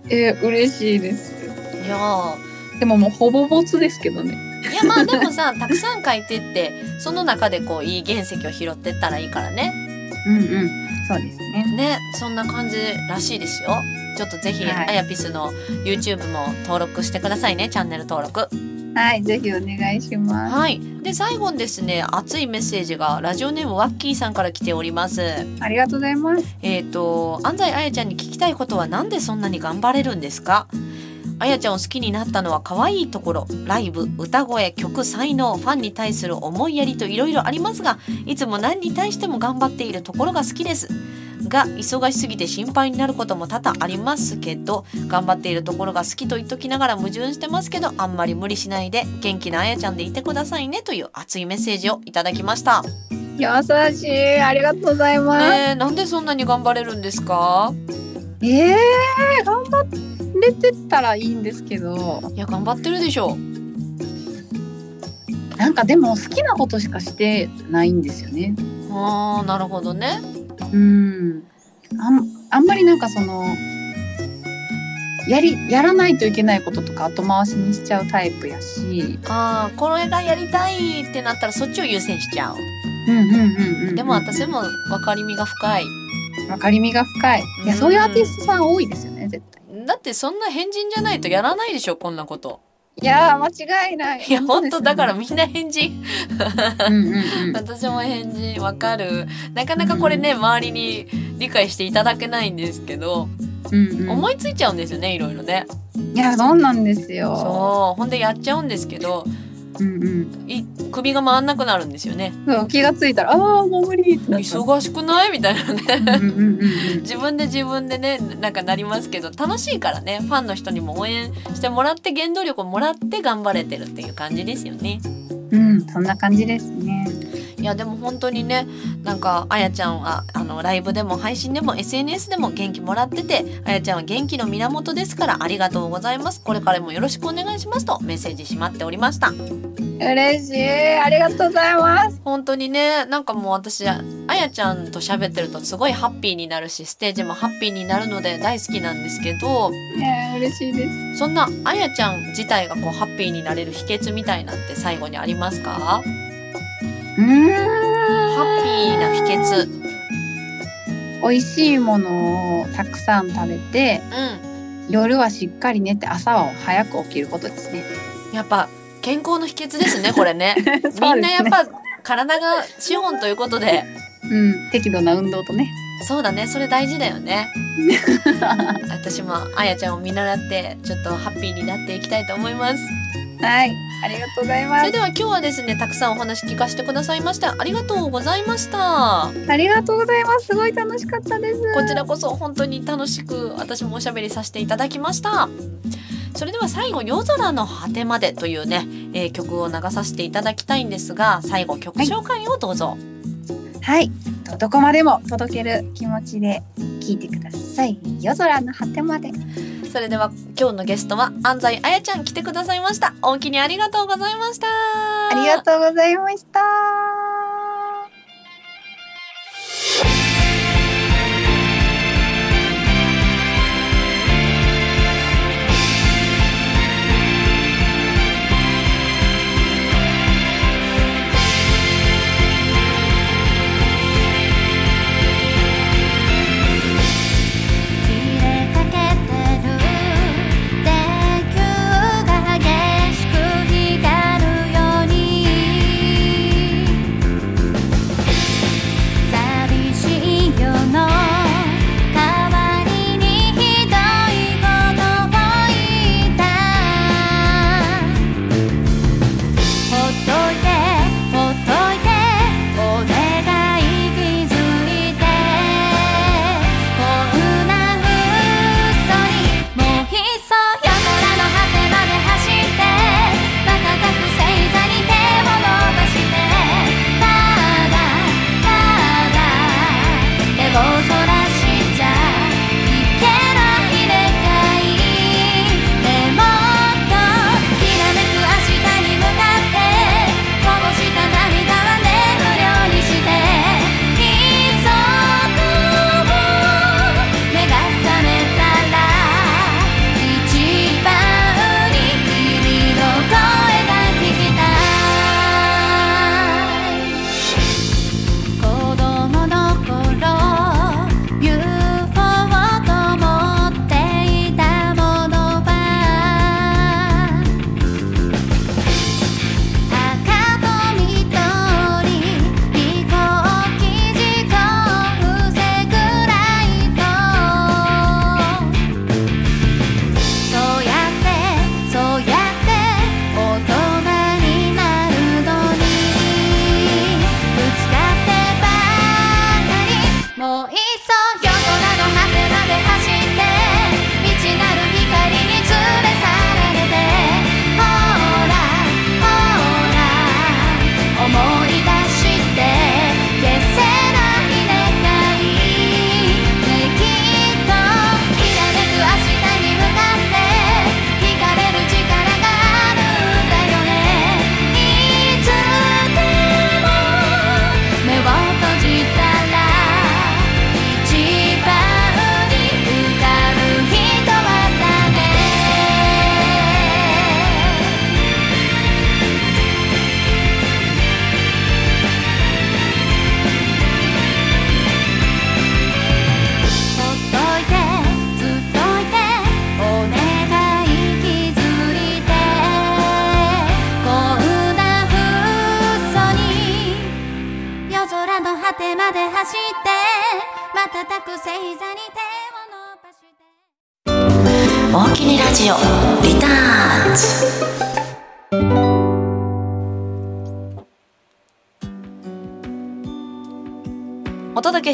えー、嬉しいです。いやでももうほぼボツですけどね。いやまあでもさ たくさん書いてってその中でこういい原石を拾ってったらいいからね。うんうんそうですね。ねそんな感じらしいですよ。ちょっとぜひ、はい、あやピスの YouTube も登録してくださいね。チャンネル登録。はいぜひお願いします。はい。で最後にですね熱いメッセージがラジオネームワッキーさんから来ております。ありがとうございます。えっ、ー、と安西あやちゃんに聞きたいことはなんでそんなに頑張れるんですか？あやちゃんを好きになったのは可愛いところライブ歌声曲才能ファンに対する思いやりといろいろありますがいつも何に対しても頑張っているところが好きです。が忙しすぎて心配になることも多々ありますけど頑張っているところが好きと言っときながら矛盾してますけどあんまり無理しないで元気なあやちゃんでいてくださいねという熱いメッセージをいただきました。優しいありがとうございます、ね、なんでそんなに頑張れるんですか？えー、頑張れてたらいいんですけど。いや頑張ってるでしょなんかでも好きなことしかしてないんですよね。あーなるほどね。うん。あんあんまりなんかそのやりやらないといけないこととか後回しにしちゃうタイプやし。ああこれがやりたいってなったらそっちを優先しちゃう。うんうんうんうん、でも私も分かりみが深い。分かりみが深い。いや、そういうアーティストさん多いですよね絶対。だってそんな変人じゃないとやらないでしょこんなこと。いや間違いない。いや本当、だからみんな変人。うん私も変人わかる。なかなかこれね、うん、周りに理解していただけないんですけど、うんうん、思いついちゃうんですよねいろいろね。いやそうなんですよ。そうほんでやっちゃうんですけど。うんうん、い首が回んなくなるんですよね。気がついたらああもう無理って忙しくないみたいなね自分で自分でねなんかなりますけど楽しいからねファンの人にも応援してもらって原動力をもらって頑張れてるっていう感じですよね。うんそんな感じですね。いやでも本当にねなんかあやちゃんはあのライブでも配信でも SNS でも元気もらっててあやちゃんは元気の源ですからありがとうございます。これからもよろしくお願いしますとメッセージしまっておりました。嬉しい。ありがとうございます。本当にねなんかもう私あやちゃんと喋ってるとすごいハッピーになるしステージもハッピーになるので大好きなんですけどいや嬉しいです。そんなあやちゃん自体がこうハッピーになれる秘訣みたいなんて最後にありますか？うん。ハッピーな秘訣。美味しいものをたくさん食べて、うん、夜はしっかり寝て朝は早く起きることですね。やっぱ健康の秘訣ですねこれね。ね、みんなやっぱ体が資本ということでうん適度な運動とね。そうだねそれ大事だよね。私もあやちゃんを見習ってちょっとハッピーになっていきたいと思います。はいありがとうございます。それでは今日はですねたくさんお話聞かせてくださいましてありがとうございました。ありがとうございます。すごい楽しかったです。こちらこそ本当に楽しく私もおしゃべりさせていただきました。それでは最後「夜空の果てまで」というね、えー、曲を流させていただきたいんですが最後曲紹介をどうぞ、はい、はい、どこまでも届ける気持ちで聞いてください。夜空の果てまで。それでは今日のゲストは安西あやちゃん来てくださいました。大きにありがとうございました。ありがとうございました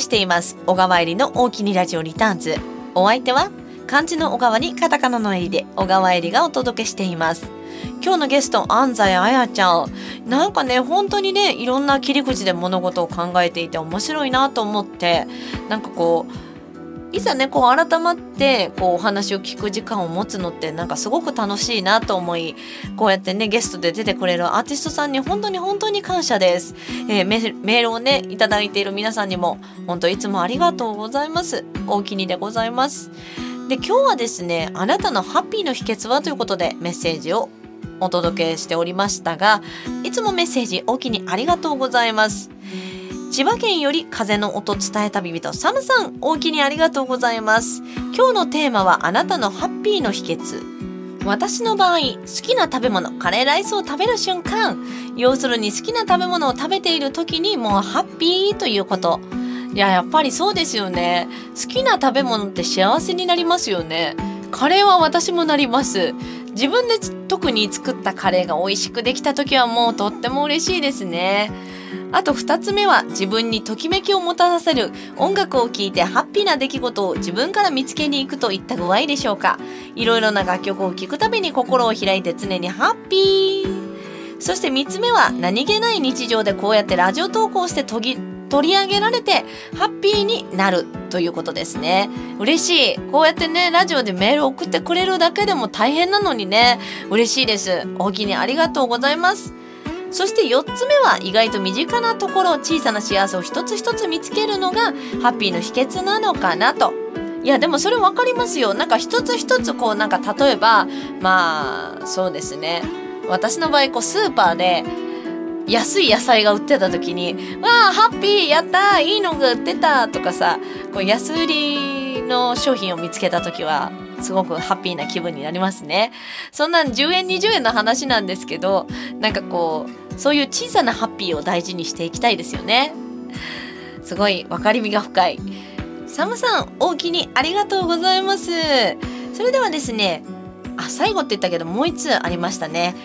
しています。小川入りの大きにラジオリターンズ。お相手は漢字の小川にカタカナの襟で小川襟がお届けしています。今日のゲスト安西彩ちゃん。なんかね本当にねいろんな切り口で物事を考えていて面白いなと思ってなんかこういざねこう改まってこうお話を聞く時間を持つのってなんかすごく楽しいなと思いこうやってねゲストで出てくれるアーティストさんに本当に本当に感謝です、えー、メールをねいただいている皆さんにも本当いつもありがとうございます。おおきにでございます。で今日はですねあなたのハッピーの秘訣はということでメッセージをお届けしておりましたがいつもメッセージおおきにありがとうございます。千葉県より風の音伝え旅人サムさん大きにありがとうございます。今日のテーマはあなたのハッピーの秘訣。私の場合好きな食べ物カレーライスを食べる瞬間。要するに好きな食べ物を食べている時にもうハッピーということ。いややっぱりそうですよね。好きな食べ物って幸せになりますよね。カレーは私もなります。自分で特に作ったカレーが美味しくできた時はもうとっても嬉しいですね。あと2つ目は自分にときめきをもたらせる音楽を聴いてハッピーな出来事を自分から見つけに行くといった具合でしょうか。いろいろな楽曲を聴くたびに心を開いて常にハッピー。そして3つ目は何気ない日常でこうやってラジオ投稿して取り上げられてハッピーになるということですね。嬉しい。こうやってねラジオでメール送ってくれるだけでも大変なのにね。嬉しいです。大きにありがとうございます。そして4つ目は意外と身近なところ小さな幸せを一つ一つ見つけるのがハッピーの秘訣なのかなと。いやでもそれ分かりますよ。なんか一つ一つこうなんか例えばまあそうですね私の場合こうスーパーで安い野菜が売ってた時に「わあハッピーやったいいのが売ってた」とかさこう安売りの商品を見つけた時はすごくハッピーな気分になりますね。そんなん10円20円の話なんですけどなんかこうそういう小さなハッピーを大事にしていきたいですよね。すごい分かりみが深い。サムさん大きにありがとうございます。それではですねあ最後って言ったけどもう一つありましたね。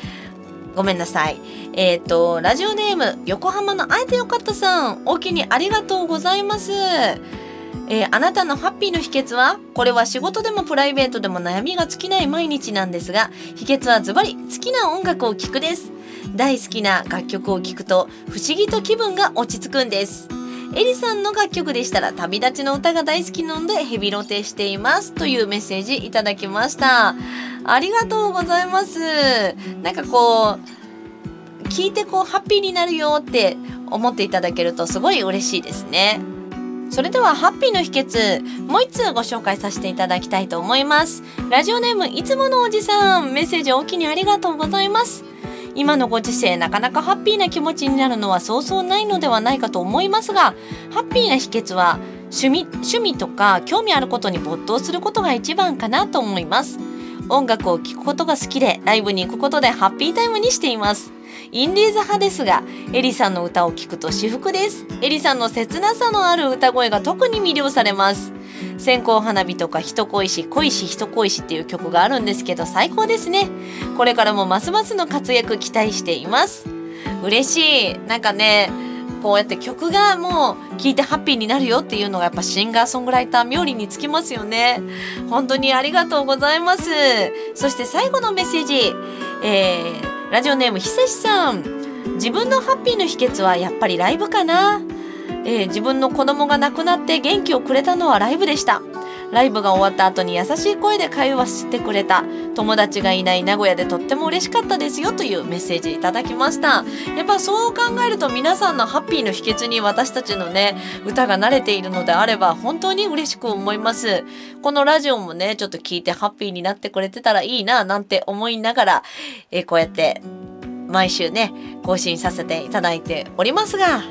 ごめんなさい。えっ、ー、とラジオネーム横浜の会えてよかったさん。大きにありがとうございます。えー、あなたのハッピーの秘訣は？これは仕事でもプライベートでも悩みが尽きない毎日なんですが秘訣はズバリ好きな音楽を聴くです。大好きな楽曲を聴くと不思議と気分が落ち着くんです。エリさんの楽曲でしたら旅立ちの歌が大好きなのでヘビロテしていますというメッセージいただきました。ありがとうございます。なんかこう聞いてこうハッピーになるよって思っていただけるとすごい嬉しいですね。それではハッピーの秘訣もう一通ご紹介させていただきたいと思います。ラジオネームいつものおじさんメッセージおきにありがとうございます。今のご時世なかなかハッピーな気持ちになるのはそうそうないのではないかと思いますがハッピーな秘訣は趣味趣味とか興味あることに没頭することが一番かなと思います。音楽を聴くことが好きでライブに行くことでハッピータイムにしています。インディーズ派ですがエリさんの歌を聴くと至福です。エリさんの切なさのある歌声が特に魅了されます。線香花火とか人恋し恋し人恋しっていう曲があるんですけど最高ですね。これからもますますの活躍期待しています。嬉しい。なんかねこうやって曲がもう聴いてハッピーになるよっていうのがやっぱシンガーソングライター冥利につきますよね。本当にありがとうございます。そして最後のメッセージ、えー、ラジオネームひせしさん。自分のハッピーの秘訣はやっぱりライブかな。えー、自分の子供が亡くなって元気をくれたのはライブでした。ライブが終わった後に優しい声で会話してくれた。友達がいない名古屋でとっても嬉しかったですよというメッセージいただきました。やっぱそう考えると皆さんのハッピーの秘訣に私たちのね歌が慣れているのであれば本当に嬉しく思います。このラジオもねちょっと聞いてハッピーになってくれてたらいいななんて思いながら、え、こうやって毎週ね更新させていただいておりますが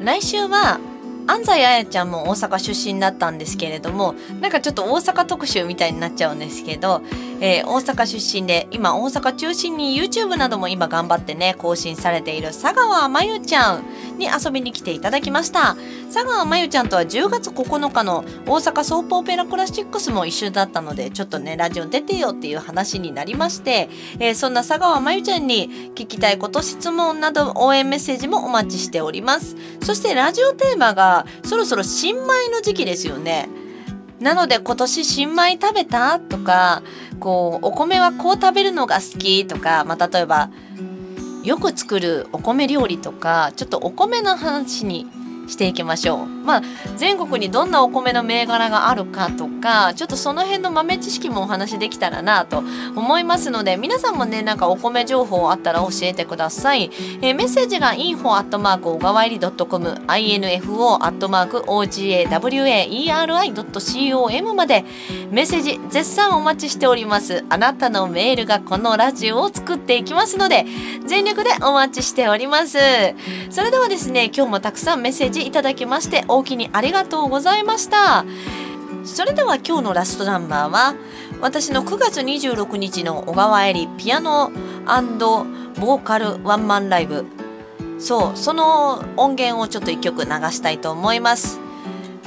来週は安西彩ちゃんも大阪出身だったんですけれどもなんかちょっと大阪特集みたいになっちゃうんですけど、えー、大阪出身で今大阪中心に YouTube なども今頑張ってね更新されている佐川真由ちゃんに遊びに来ていただきました。佐川真由ちゃんとは10月9日の大阪ソープオペラクラシックスも一緒だったのでちょっとねラジオ出てよっていう話になりまして、えー、そんな佐川真由ちゃんに聞きたいこと質問など応援メッセージもお待ちしております。そしてラジオテーマがそろそろ新米の時期ですよね。なので今年新米食べた？とかこうお米はこう食べるのが好き？とか、まあ、例えばよく作るお米料理とかちょっとお米の話にしていきましょう。まあ、全国にどんなお米の銘柄があるかとかちょっとその辺の豆知識もお話できたらなと思いますので皆さんもねなんかお米情報あったら教えてください。えー、メッセージが info アットマーク小川入り .com info アットマーク ogawaeri.com までメッセージ絶賛お待ちしております。あなたのメールがこのラジオを作っていきますので全力でお待ちしております。それではですね今日もたくさんメッセージジいただきまして大きにありがとうございました。それでは今日のラストナンバーは私の9月26日の小川えりピアノボーカルワンマンライブそうその音源をちょっと一曲流したいと思います。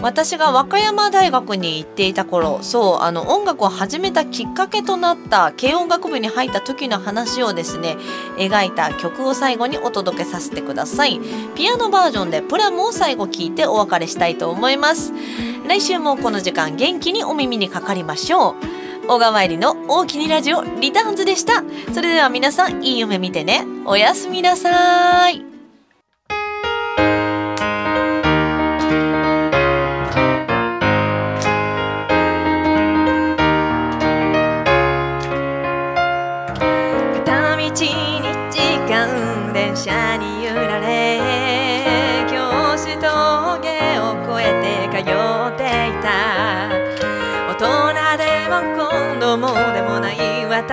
私が和歌山大学に行っていた頃そうあの音楽を始めたきっかけとなった軽音楽部に入った時の話をですね描いた曲を最後にお届けさせてください。ピアノバージョンでプラムを最後聴いてお別れしたいと思います。来週もこの時間元気にお耳にかかりましょう。小川入りの大きにラジオリターンズでした。それでは皆さんいい夢見てね。おやすみなさい。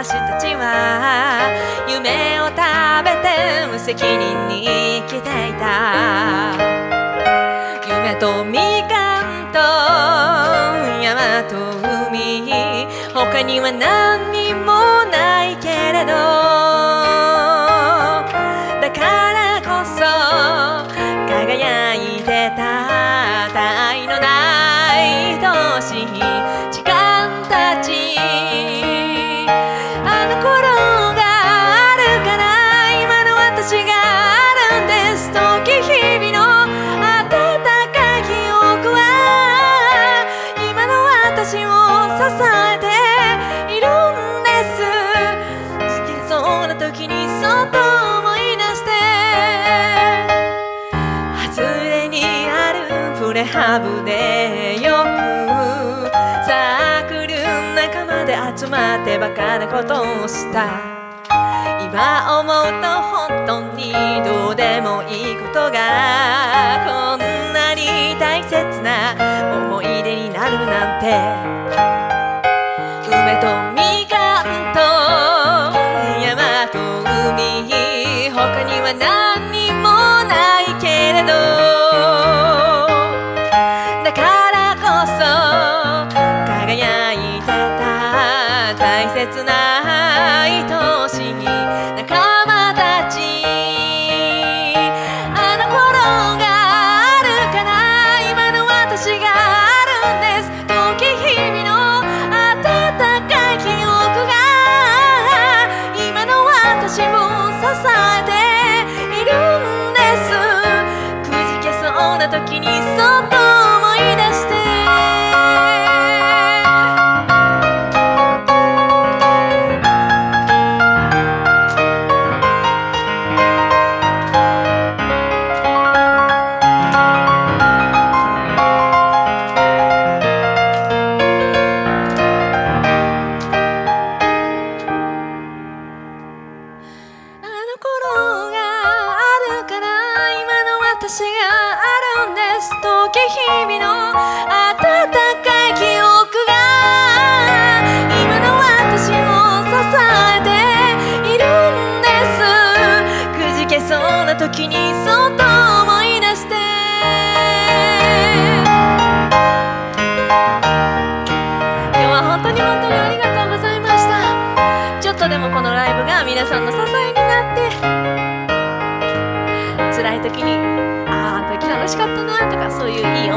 私たちは夢を食べて無責任に生きていた。夢とみかんと山と海。他には何にもないけれど。ハブでよくサークル仲間で集まってバカなことをした。今思うと本当にどうでもいいことがこんなに大切な思い出になるなんて。切な愛しいそういういい